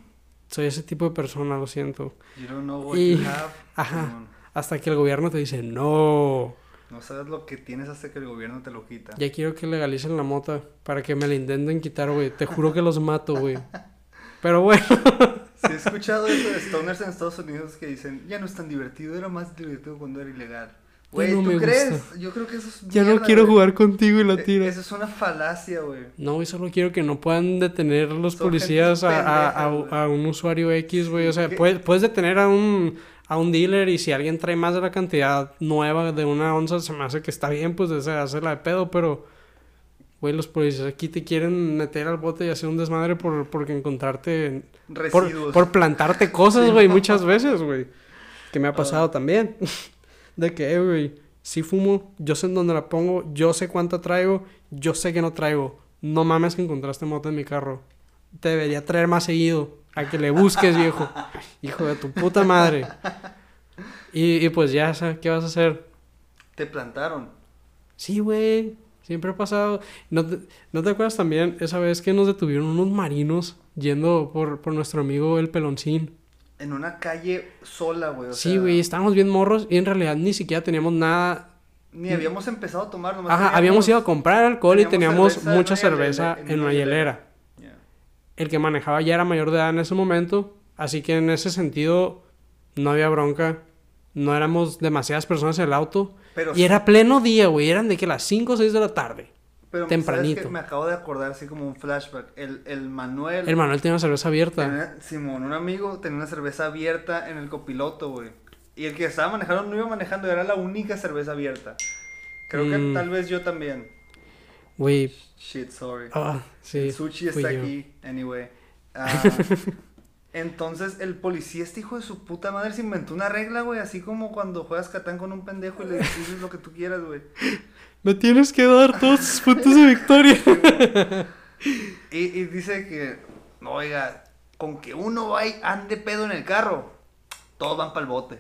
Speaker 1: Soy ese tipo de persona, lo siento.
Speaker 2: you don't know what
Speaker 1: Y-
Speaker 2: you have.
Speaker 1: ajá.
Speaker 2: Simón.
Speaker 1: Hasta que el gobierno te dice, no,
Speaker 2: No sabes lo que tienes hasta que el gobierno te lo quita.
Speaker 1: ya quiero que legalicen la mota para que me la intenten quitar, güey. Te juro que los mato, güey. Pero bueno,
Speaker 2: Sí, he escuchado eso de stoners en Estados Unidos que dicen, ya no es tan divertido, era más divertido cuando era ilegal. Güey,
Speaker 1: no
Speaker 2: ¿tú
Speaker 1: me
Speaker 2: crees?
Speaker 1: gusta.
Speaker 2: Yo creo que eso es
Speaker 1: ya no
Speaker 2: mierda,
Speaker 1: quiero jugar contigo y la
Speaker 2: Eh,
Speaker 1: tira.
Speaker 2: Eso es una falacia, güey.
Speaker 1: No, güey, solo quiero que no puedan detener los
Speaker 2: Son
Speaker 1: policías a, a- a- un usuario X, güey. O sea, puedes, puedes detener a un, a un dealer y si alguien trae más de la cantidad nueva de una onza, se me hace que está bien, pues, de hacerla de pedo, pero, güey, los policías aquí te quieren meter al bote y hacer un desmadre por, porque encontrarte, por,
Speaker 2: Residuos.
Speaker 1: por plantarte cosas,
Speaker 2: Sí,
Speaker 1: güey,
Speaker 2: no.
Speaker 1: muchas veces, güey. Que me ha
Speaker 2: Ah.
Speaker 1: pasado también. De que, eh, güey, si fumo, yo sé en dónde la pongo, yo sé cuánta traigo, yo sé que no traigo. No mames que encontraste mota en mi carro. Te debería traer más seguido. A que le busques, viejo. Hijo de tu puta madre. Y, y pues ya, ¿sabes ¿qué vas a hacer?
Speaker 2: Te plantaron.
Speaker 1: Sí, güey. Siempre ha pasado. ¿No te, ¿No te acuerdas también esa vez que nos detuvieron unos marinos yendo por, por nuestro amigo el peloncín?
Speaker 2: En una calle sola, güey. o
Speaker 1: Sí,
Speaker 2: sea,
Speaker 1: güey, estábamos bien morros y en realidad ni siquiera teníamos nada.
Speaker 2: Ni habíamos empezado a tomar, nomás
Speaker 1: Ajá,
Speaker 2: teníamos-
Speaker 1: habíamos ido a comprar alcohol y
Speaker 2: teníamos cerveza en
Speaker 1: mucha cerveza
Speaker 2: hielera-
Speaker 1: en una hielera.
Speaker 2: Ya.
Speaker 1: El que manejaba ya era mayor de edad en ese momento, así que en ese sentido no había bronca. no éramos demasiadas personas en el auto.
Speaker 2: Pero
Speaker 1: y era pleno día, güey. Eran de que las 5 o 6 de la tarde.
Speaker 2: Pero ¿sabes
Speaker 1: tempranito.
Speaker 2: qué? me acabo de acordar así como un flashback. El, el Manuel.
Speaker 1: El Manuel tenía una cerveza abierta.
Speaker 2: tenía- Simón, un amigo, tenía una cerveza abierta en el copiloto, güey. Y el que estaba manejando no iba manejando, era la única cerveza abierta. Creo que
Speaker 1: Mm.
Speaker 2: tal vez yo también.
Speaker 1: Güey.
Speaker 2: Shit, sorry.
Speaker 1: Ah, sí.
Speaker 2: el sushi está
Speaker 1: yo.
Speaker 2: aquí, anyway. Ah, entonces el policía, este hijo de su puta madre, se inventó una regla, güey. Así como cuando juegas Catán con un pendejo y le dices lo que tú quieras, güey.
Speaker 1: Me tienes que dar todos tus puntos de victoria.
Speaker 2: Y, y dice que, no, oiga, con que uno vaya, ande pedo en el carro, todos van para el bote.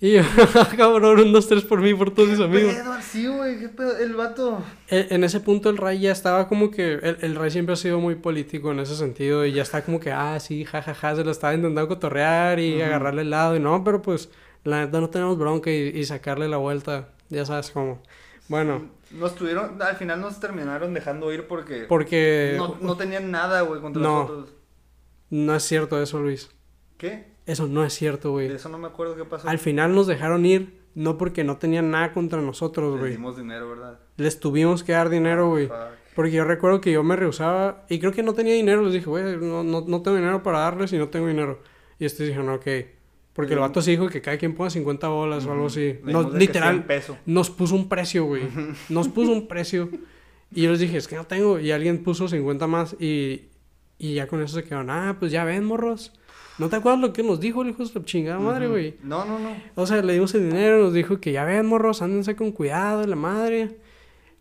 Speaker 1: y yo, cabrón, un, dos, tres por mí, por todos mis amigos.
Speaker 2: pedo así, güey? ¿Qué pedo? El vato.
Speaker 1: E- En ese punto el Ray ya estaba como que... El, el Ray siempre ha sido muy político en ese sentido. Y ya está como que, ah, sí, jajaja, se lo estaba intentando cotorrear y agarrarle el lado. Y no, pero pues, la neta no tenemos bronca y, y sacarle la vuelta. Ya sabes cómo. Bueno,
Speaker 2: Nos tuvieron, al final nos terminaron dejando ir porque
Speaker 1: porque...
Speaker 2: no, no tenían nada, güey, contra
Speaker 1: No.
Speaker 2: nosotros.
Speaker 1: No es cierto eso, Luis.
Speaker 2: ¿Qué?
Speaker 1: Eso no es cierto,
Speaker 2: De
Speaker 1: güey.
Speaker 2: eso no me acuerdo qué pasó.
Speaker 1: Al final nos dejaron ir, no porque no tenían nada contra nosotros,
Speaker 2: Les
Speaker 1: güey.
Speaker 2: dimos dinero, ¿verdad?
Speaker 1: Les tuvimos que dar dinero, güey.
Speaker 2: Fuck.
Speaker 1: Porque yo recuerdo que yo me rehusaba y creo que no tenía dinero. Les dije, güey, no, no, no tengo dinero para darles y no tengo dinero. Y estos dijeron, ok. Porque el
Speaker 2: Sí.
Speaker 1: vato sí dijo que cada quien ponga 50 bolas o algo así. Nos, literal,
Speaker 2: 100 pesos.
Speaker 1: nos puso un precio, güey. Nos puso un precio. Y yo les dije, es que no tengo. Y alguien puso 50 más y, y ya con eso se quedaron, ah, pues ya ven, morros. ¿No te acuerdas lo que nos dijo el hijo de chingada madre, güey?
Speaker 2: No, no, no.
Speaker 1: O sea, le dimos el dinero, nos dijo que ya ven, morros, ándense con cuidado, la madre.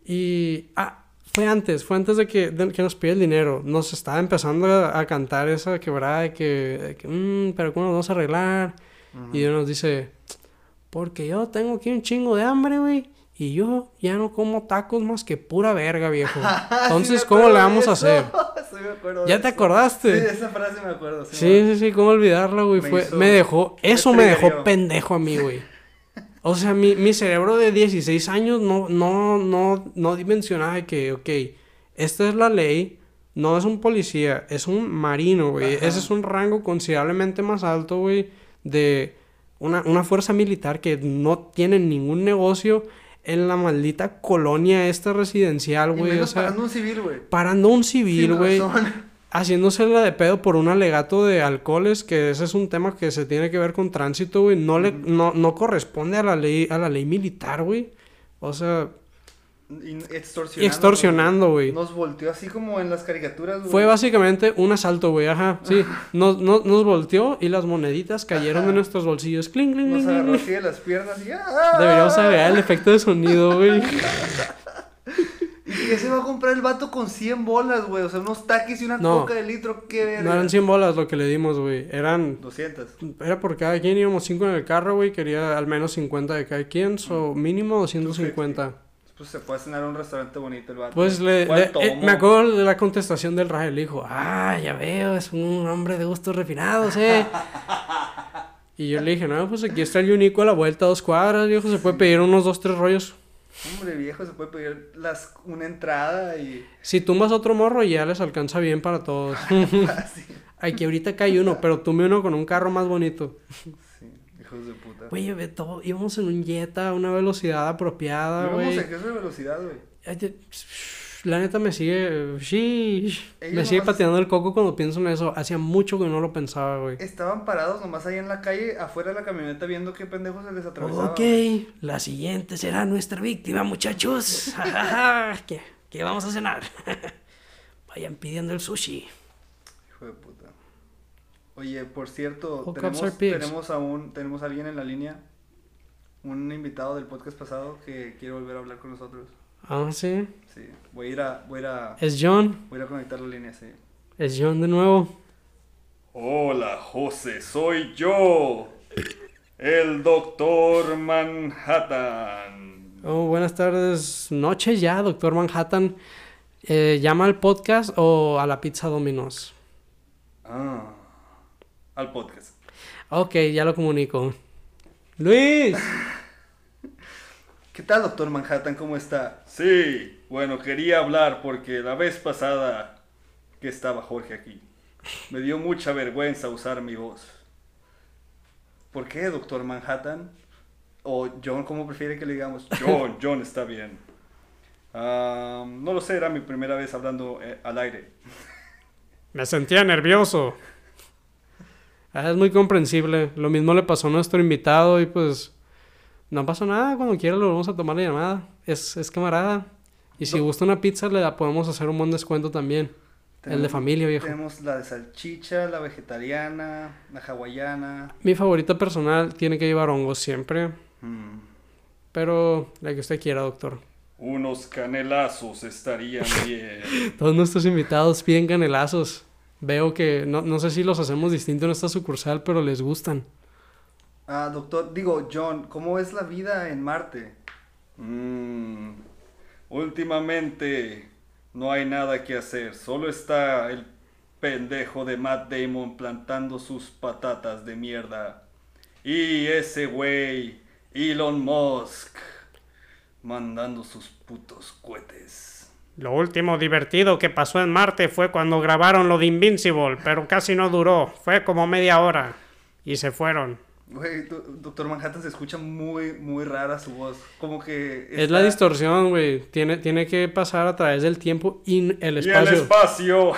Speaker 1: Y. Ah, fue antes, fue antes de que, de que nos pide el dinero. Nos estaba empezando a, a cantar esa quebrada de que, de que, "Mm, pero ¿cómo nos vamos a arreglar? Y él nos dice, porque yo tengo aquí un chingo de hambre, güey. Y yo ya no como tacos más que pura verga, viejo. Entonces,
Speaker 2: Sí
Speaker 1: ¿cómo le vamos a hacer?
Speaker 2: Sí me
Speaker 1: ¿Ya te
Speaker 2: eso.
Speaker 1: acordaste?
Speaker 2: Sí, esa frase me acuerdo.
Speaker 1: Sí,
Speaker 2: Simón.
Speaker 1: sí, sí, cómo olvidarla, güey.
Speaker 2: Me
Speaker 1: Fue,
Speaker 2: hizo-
Speaker 1: me dejó, eso me dejó pendejo a mí, güey. O sea, mi, mi cerebro de 16 años no, no, no, no dimensionaba que, ok, esta es la ley, no es un policía, es un marino, güey. Ese es un rango considerablemente más alto, güey, de una, una fuerza militar que no tiene ningún negocio en la maldita colonia esta residencial, güey.
Speaker 2: menos
Speaker 1: O sea,
Speaker 2: parando un civil, güey.
Speaker 1: parando un civil, güey
Speaker 2: razón.
Speaker 1: haciéndosela de pedo por un alegato de alcoholes, que ese es un tema que se tiene que ver con tránsito, güey. No, le, no, no corresponde a la ley, a la ley militar, güey. O sea,
Speaker 2: extorsionando.
Speaker 1: y extorsionando, güey.
Speaker 2: Nos volteó así como en las caricaturas, güey.
Speaker 1: Fue básicamente un asalto, güey, ajá, sí. Nos, nos, nos volteó y las moneditas cayeron
Speaker 2: Ajá.
Speaker 1: de nuestros bolsillos. Cling, cling,
Speaker 2: Nos agarró así de las piernas y... ¡ah!
Speaker 1: Deberíamos agregar el efecto de sonido, güey.
Speaker 2: ¿Y qué se va a comprar el vato con 100 bolas, güey? O sea, unos taquis y una
Speaker 1: No.
Speaker 2: coca de litro, qué verga.
Speaker 1: No eran 100 bolas lo que le dimos, güey. Eran
Speaker 2: 200.
Speaker 1: Era por cada quien, íbamos 5 en el carro, güey. Quería al menos 50 de cada quien, so mínimo 250.
Speaker 2: Pues se a cenar un restaurante bonito el vato.
Speaker 1: Pues le,
Speaker 2: ¿Cuál
Speaker 1: le- eh, me acuerdo de la contestación del Rael. Le dijo, ah, ya veo, es un hombre de gustos refinados, eh. y yo le dije, no, pues aquí está el Unico a la vuelta a dos cuadras, viejo. Se puede pedir unos dos, tres rollos.
Speaker 2: Hombre, viejo, se puede pedir las, una entrada y...
Speaker 1: Si tumbas otro morro, ya les alcanza bien para todos. Aquí ahorita cae uno, pero tumbe uno con un carro más bonito.
Speaker 2: Sí, hijos de puta.
Speaker 1: Güey, ve todo, íbamos en un Jetta a una velocidad apropiada, güey.
Speaker 2: vamos a qué velocidad, güey.
Speaker 1: La neta me sigue. Me sigue pateando el coco cuando pienso en eso. Hacía mucho que no lo pensaba, güey.
Speaker 2: Estaban parados nomás ahí en la calle, afuera de la camioneta, viendo qué pendejos se les atravesaba.
Speaker 1: Ok, la siguiente será nuestra víctima, muchachos. ¿Qué, qué vamos a cenar? Vayan pidiendo el sushi.
Speaker 2: Hijo de puta. Oye, por cierto, tenemos, tenemos a un, tenemos a alguien en la línea, un invitado del podcast pasado que quiere volver a hablar con nosotros.
Speaker 1: Ah, sí.
Speaker 2: Sí, voy a ir a, voy a, ir a,
Speaker 1: Es John.
Speaker 2: voy a ir a conectar la línea, sí.
Speaker 1: Es John de nuevo.
Speaker 2: Hola, José, soy yo, el doctor Manhattan.
Speaker 1: Oh, buenas tardes. Noches ya, doctor Manhattan. Eh, ¿Llama al podcast o a la pizza Domino's?
Speaker 2: Ah, al podcast.
Speaker 1: Ok, ya lo comunico. Luis.
Speaker 2: ¿Qué tal, doctor Manhattan? ¿Cómo está? Sí, bueno, quería hablar porque la vez pasada que estaba Jorge aquí, me dio mucha vergüenza usar mi voz. ¿Por qué, doctor Manhattan? O John, ¿cómo prefiere que le digamos?
Speaker 3: John, John está bien. Ah, no lo sé, era mi primera vez hablando eh, al aire.
Speaker 1: Me sentía nervioso. Ah, es muy comprensible. Lo mismo le pasó a nuestro invitado y pues no pasó nada. Cuando quiera lo vamos a tomar la llamada. Es, es camarada. Y si
Speaker 2: No.
Speaker 1: gusta una pizza le la podemos hacer un buen descuento también. El de familia, viejo.
Speaker 2: Tenemos la de salchicha, la vegetariana, la hawaiana.
Speaker 1: Mi favorita personal tiene que llevar hongos siempre.
Speaker 2: Mm.
Speaker 1: Pero la que usted quiera, doctor.
Speaker 3: Unos canelazos estarían bien.
Speaker 1: Todos nuestros invitados piden canelazos. Veo que no, no sé si los hacemos distinto en esta sucursal, pero les gustan.
Speaker 2: Ah, doctor, digo, John, ¿cómo es la vida en Marte?
Speaker 3: Mm, últimamente no hay nada que hacer. Solo está el pendejo de Matt Damon plantando sus patatas de mierda. Y ese güey, Elon Musk, mandando sus putos cohetes.
Speaker 1: Lo último divertido que pasó en Marte fue cuando grabaron lo de Invincible, pero casi no duró. Fue como media hora. Y se fueron.
Speaker 2: Güey, do- doctor Manhattan se escucha muy, muy rara su voz. Como que...
Speaker 1: Es la distorsión, güey. Tiene, tiene que pasar a través del tiempo y el
Speaker 3: Y el
Speaker 1: espacio.
Speaker 3: espacio.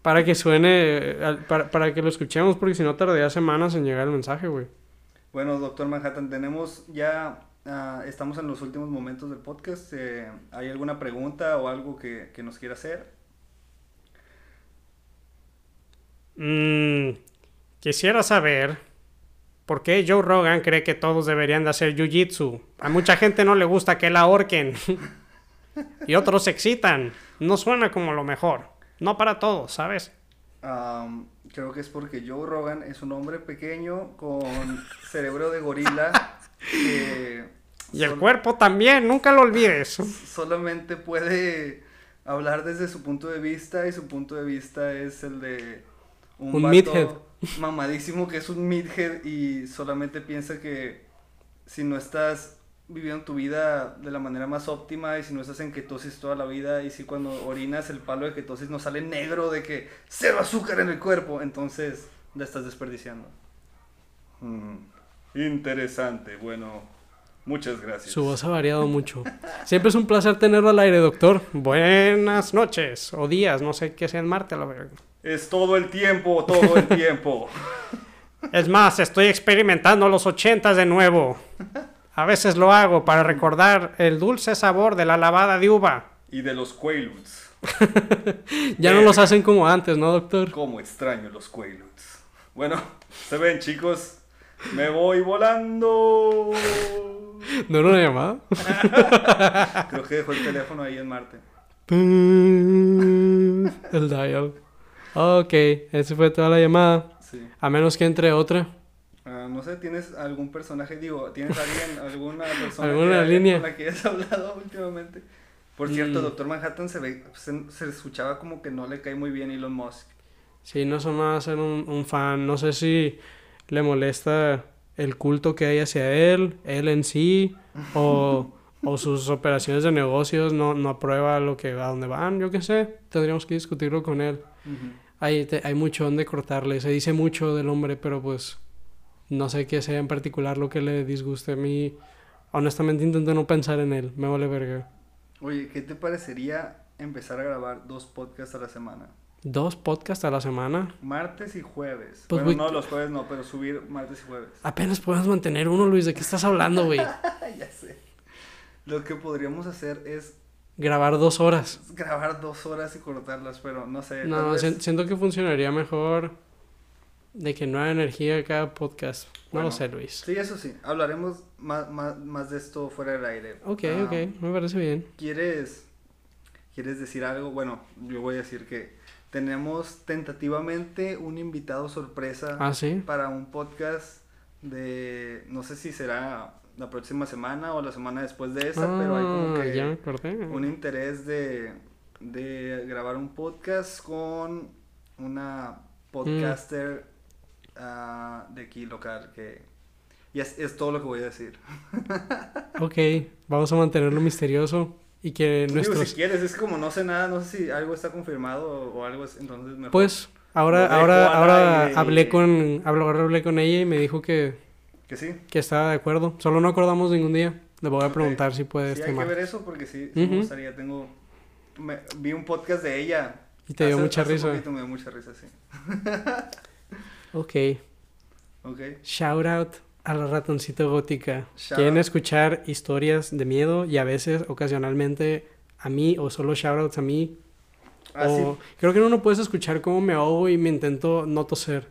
Speaker 1: para que suene, para, para que lo escuchemos, porque si no tardaría semanas en llegar el mensaje, güey.
Speaker 2: Bueno, doctor Manhattan, tenemos ya... ah, estamos en los últimos momentos del podcast. eh, ¿Hay alguna pregunta o algo que, que nos quiera hacer?
Speaker 1: Mm, quisiera saber por qué Joe Rogan cree que todos deberían de hacer jiu-jitsu. A mucha gente no le gusta que la ahorquen. y otros se excitan. No suena como lo mejor. No para todos, ¿sabes?
Speaker 2: Am, creo que es porque Joe Rogan es un hombre pequeño con cerebro de gorila que
Speaker 1: Y el cuerpo también, nunca lo olvides.
Speaker 2: solamente puede hablar desde su punto de vista y su punto de vista es el de
Speaker 1: Un meathead.
Speaker 2: mamadísimo que es un midhead y solamente piensa que si no estás viviendo tu vida de la manera más óptima y si no estás en ketosis toda la vida y si cuando orinas el palo de ketosis no sale negro de que cero azúcar en el cuerpo, entonces la estás desperdiciando.
Speaker 3: Mm, interesante. Bueno, muchas gracias.
Speaker 1: Su voz ha variado mucho. Siempre es un placer tenerlo al aire, doctor. Buenas noches o días, no sé qué sea en Marte, la verga.
Speaker 3: Es todo el tiempo, todo el tiempo.
Speaker 1: Es más, estoy experimentando los ochentas de nuevo. A veces lo hago para recordar el dulce sabor de la lavada de uva.
Speaker 3: y de los Quaaludes.
Speaker 1: Ya no los hacen como antes, ¿no, doctor?
Speaker 3: Cómo extraño los Quaaludes. Bueno, se ven chicos. Me voy volando.
Speaker 1: ¿No era una llamada?
Speaker 2: Creo que dejó el teléfono ahí en Marte.
Speaker 1: El dial. Ok, esa fue toda la llamada.
Speaker 2: Sí.
Speaker 1: A menos que entre otra.
Speaker 2: Ah, no sé, ¿tienes algún personaje? Digo, ¿tienes alguien, alguna persona
Speaker 1: ¿Alguna
Speaker 2: que-
Speaker 1: línea?
Speaker 2: con la que hayas hablado últimamente? Por cierto,
Speaker 1: Mm.
Speaker 2: Doctor Manhattan se ve, se, se escuchaba como que no le cae muy bien Elon Musk.
Speaker 1: Sí, no son nada ser un, un fan. No sé si le molesta el culto que hay hacia él, él en sí, o, o sus operaciones de negocios no, no aprueba lo que a dónde van, yo qué sé. Tendríamos que discutirlo con él. Hay, te- hay mucho donde cortarle. Se dice mucho del hombre, pero pues no sé qué sea en particular lo que le disguste a mí. Honestamente intento no pensar en él. Me vale verga.
Speaker 2: Oye, ¿qué te parecería empezar a grabar dos podcasts a la semana?
Speaker 1: Dos podcasts a la semana.
Speaker 2: Martes y jueves.
Speaker 1: Pues,
Speaker 2: bueno,
Speaker 1: güey,
Speaker 2: no, los jueves no, pero subir martes y jueves.
Speaker 1: Apenas podemos mantener uno, Luis. ¿De qué estás hablando, güey?
Speaker 2: ya sé. Lo que podríamos hacer es
Speaker 1: Grabar dos horas.
Speaker 2: grabar dos horas y cortarlas, pero no sé.
Speaker 1: No,
Speaker 2: vez-
Speaker 1: si- siento que funcionaría mejor de que no haya energía cada podcast. No
Speaker 2: Bueno.
Speaker 1: lo sé, Luis.
Speaker 2: Sí, eso sí. Hablaremos más, más, más de esto fuera del aire.
Speaker 1: Ok,
Speaker 2: Ah,
Speaker 1: ok. Me parece bien.
Speaker 2: ¿Quieres, ¿Quieres decir algo? Bueno, yo voy a decir que tenemos tentativamente un invitado sorpresa
Speaker 1: Ah, sí.
Speaker 2: para un podcast de, no sé si será la próxima semana o la semana después de esa, pero hay como
Speaker 1: Ah,
Speaker 2: que
Speaker 1: ya me acordé.
Speaker 2: un interés de, de grabar un podcast con una podcaster ah, de aquí local que... Y es, es todo lo que voy a decir.
Speaker 1: Ok, vamos a mantenerlo misterioso y que
Speaker 2: Digo,
Speaker 1: nuestros...
Speaker 2: si quieres, es como no sé nada, no sé si algo está confirmado o, algo entonces mejor.
Speaker 1: Pues ahora, ahora, ahora
Speaker 2: aire.
Speaker 1: hablé con, hablo- ahora hablé con ella y me dijo que
Speaker 2: Que sí.
Speaker 1: que estaba de acuerdo. Solo no acordamos ningún día. Le voy a preguntar si puede
Speaker 2: Sí,
Speaker 1: este
Speaker 2: hay que ver eso porque sí, sí me
Speaker 1: Ujú.
Speaker 2: gustaría. Tengo. me- vi un podcast de ella.
Speaker 1: Y te dio
Speaker 2: hace-
Speaker 1: mucha
Speaker 2: hace
Speaker 1: risa.
Speaker 2: poquito me dio mucha risa, sí.
Speaker 1: Ok.
Speaker 2: Ok.
Speaker 1: Shout out a la ratoncita gótica.
Speaker 2: Shout
Speaker 1: ¿Quieren escuchar historias de miedo? Y a veces, ocasionalmente, a mí o solo shoutouts a mí.
Speaker 2: Ah,
Speaker 1: o creo que uno puedes escuchar cómo me ahogo y me intento no toser.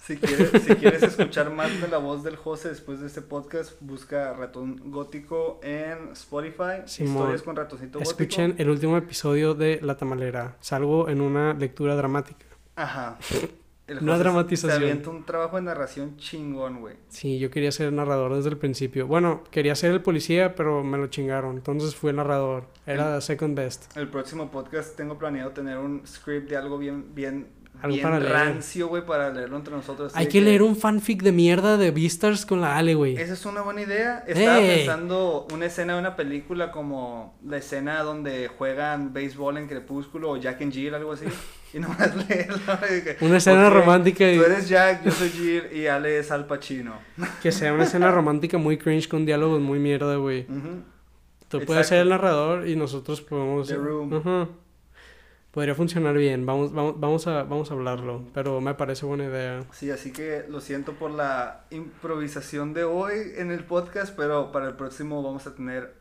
Speaker 2: Si quieres, si quieres escuchar más de la voz del José después de este podcast, busca Ratón Gótico en Spotify.
Speaker 1: Simón.
Speaker 2: Historias con Ratoncito Gótico.
Speaker 1: Escuchen el último episodio de La Tamalera. Salgo en una lectura dramática.
Speaker 2: Ajá. El
Speaker 1: Una dramatización.
Speaker 2: Se avienta un trabajo de narración chingón, güey.
Speaker 1: Sí, yo quería ser narrador desde el principio. Bueno, quería ser el policía, pero me lo chingaron. Entonces fui el narrador. Era second best.
Speaker 2: El próximo podcast tengo planeado tener un script de algo bien, bien,
Speaker 1: Algo
Speaker 2: bien
Speaker 1: para leer.
Speaker 2: rancio, güey, para leerlo entre nosotros.
Speaker 1: Hay
Speaker 2: de
Speaker 1: que leer un fanfic de mierda de Beastars con la Ale, güey.
Speaker 2: Esa es una buena idea. Estaba
Speaker 1: ¡Ey!
Speaker 2: pensando una escena de una película como la escena donde juegan béisbol en Crepúsculo o Jack and Jill, algo así. Y nomás leerla. que,
Speaker 1: Una escena
Speaker 2: ok,
Speaker 1: romántica y
Speaker 2: Tú eres Jack, yo soy Jill y Ale es Al Pacino.
Speaker 1: que sea una escena romántica muy cringe con diálogos muy mierda, güey.
Speaker 2: Ujú.
Speaker 1: Tú puedes
Speaker 2: Exacto.
Speaker 1: ser el narrador y nosotros podemos...
Speaker 2: The Room.
Speaker 1: Ajá. Podría funcionar bien. Vamos, vamos, vamos, a, vamos a hablarlo. Pero me parece buena idea.
Speaker 2: Sí, así que lo siento por la improvisación de hoy en el podcast, pero para el próximo vamos a tener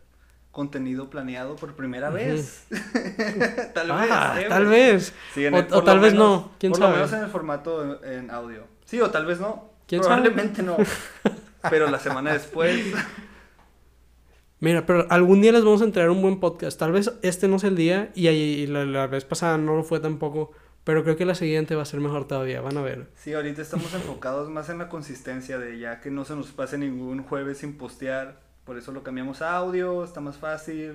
Speaker 2: contenido planeado por primera vez. tal
Speaker 1: ah,
Speaker 2: vez. ¿eh?
Speaker 1: tal vez.
Speaker 2: Sí,
Speaker 1: O-
Speaker 2: por
Speaker 1: tal vez
Speaker 2: menos-
Speaker 1: no, quién
Speaker 2: por
Speaker 1: sabe.
Speaker 2: lo menos en el formato en, en audio. Sí, o tal vez no.
Speaker 1: ¿Quién sabe?
Speaker 2: Probablemente no. Pero la semana después.
Speaker 1: Mira, pero algún día les vamos a entregar un buen podcast. Tal vez este no es el día y, ahí- la, la vez pasada no lo fue tampoco. Pero creo que la siguiente va a ser mejor todavía. Van a ver.
Speaker 2: Sí, ahorita estamos enfocados más en la consistencia de ya que no se nos pase ningún jueves sin postear. Por eso lo cambiamos a audio, está más fácil.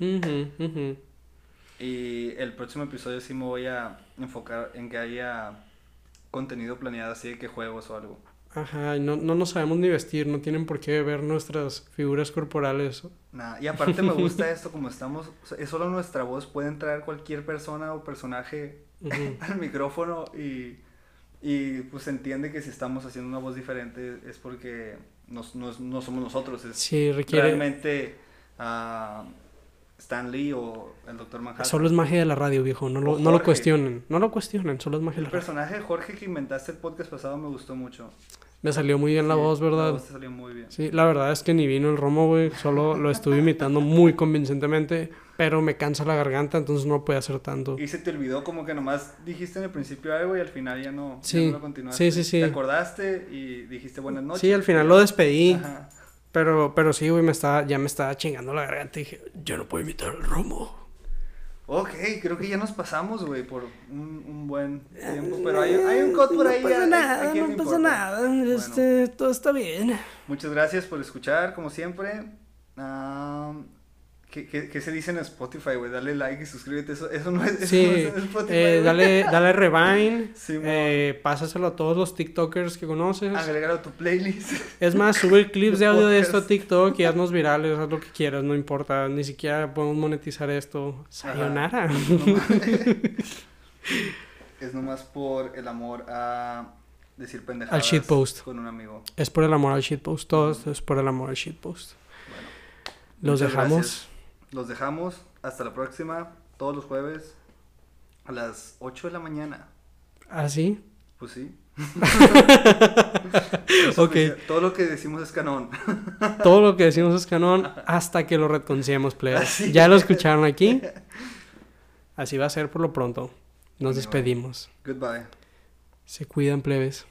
Speaker 1: Ujú, ujú.
Speaker 2: Y el próximo episodio sí me voy a enfocar en que haya contenido planeado así de que juegos o algo.
Speaker 1: Ajá, no, no nos sabemos ni vestir. No tienen por qué ver nuestras figuras corporales.
Speaker 2: Nada. Y aparte me gusta esto, como estamos, es solo nuestra voz, puede entrar cualquier persona o personaje al micrófono y, y pues entiende que si estamos haciendo una voz diferente es porque nos- no, es- no somos nosotros, es
Speaker 1: Sí, requiere...
Speaker 2: realmente ah, Stan Lee o el Dr. Manhattan.
Speaker 1: Solo es magia de la radio, viejo. No lo, no lo cuestionen. No lo cuestionen. Solo es magia de
Speaker 2: El
Speaker 1: la radio.
Speaker 2: personaje de Jorge que inventaste el podcast pasado me gustó mucho.
Speaker 1: Me salió muy bien la
Speaker 2: Sí,
Speaker 1: voz,
Speaker 2: La
Speaker 1: ¿verdad?
Speaker 2: voz te salió muy bien.
Speaker 1: Sí, la verdad es que ni vino el romo, güey. Solo lo estuve imitando muy convincentemente. Pero me cansa la garganta, entonces no puede hacer tanto.
Speaker 2: Y se te olvidó como que nomás dijiste en el principio algo y al final ya no, ya
Speaker 1: Sí,
Speaker 2: no lo continuaste.
Speaker 1: sí, sí, sí.
Speaker 2: Te acordaste y dijiste buenas noches.
Speaker 1: Sí, al final lo despedí.
Speaker 2: Ajá.
Speaker 1: Pero, pero sí, güey, me estaba, ya me estaba chingando la garganta y dije, yo no puedo imitar el romo.
Speaker 2: Ok, creo que ya nos pasamos, güey, por un, un buen tiempo. Pero hay, hay un cut por ahí.
Speaker 1: No pasa
Speaker 2: ¿a- a
Speaker 1: nada, no pasa nada.
Speaker 2: Bueno,
Speaker 1: Este, todo está bien.
Speaker 2: muchas gracias por escuchar, como siempre. Ah, ¿qué, qué, qué se dice en Spotify, güey? Dale like y suscríbete. Eso, eso no es, eso
Speaker 1: Sí,
Speaker 2: no es en Spotify.
Speaker 1: eh, dale, dale rewind.
Speaker 2: Simón.
Speaker 1: eh, pásaselo a todos los TikTokers que conoces.
Speaker 2: Agrégalo a tu playlist.
Speaker 1: Es más, sube clips de audio de esto a. TikTok y haznos virales, haz lo que quieras, no importa. Ni siquiera podemos monetizar esto. Sayonara.
Speaker 2: es nomás por el amor a decir pendejadas
Speaker 1: Al shitpost.
Speaker 2: con un amigo.
Speaker 1: Es por el amor al shitpost, todo esto es por el amor al shitpost.
Speaker 2: Bueno,
Speaker 1: Los dejamos.
Speaker 2: gracias. Los dejamos. Hasta la próxima. Todos los jueves a las 8 de la mañana. Pues sí. Es
Speaker 1: Ok.
Speaker 2: oficial. Todo lo que decimos es canón.
Speaker 1: Todo lo que decimos es canon hasta que lo reconciliemos, plebes.
Speaker 2: Así
Speaker 1: Ya lo
Speaker 2: es.
Speaker 1: escucharon aquí. Así va a ser por lo pronto. Nos despedimos.
Speaker 2: Goodbye.
Speaker 1: Se cuidan, plebes.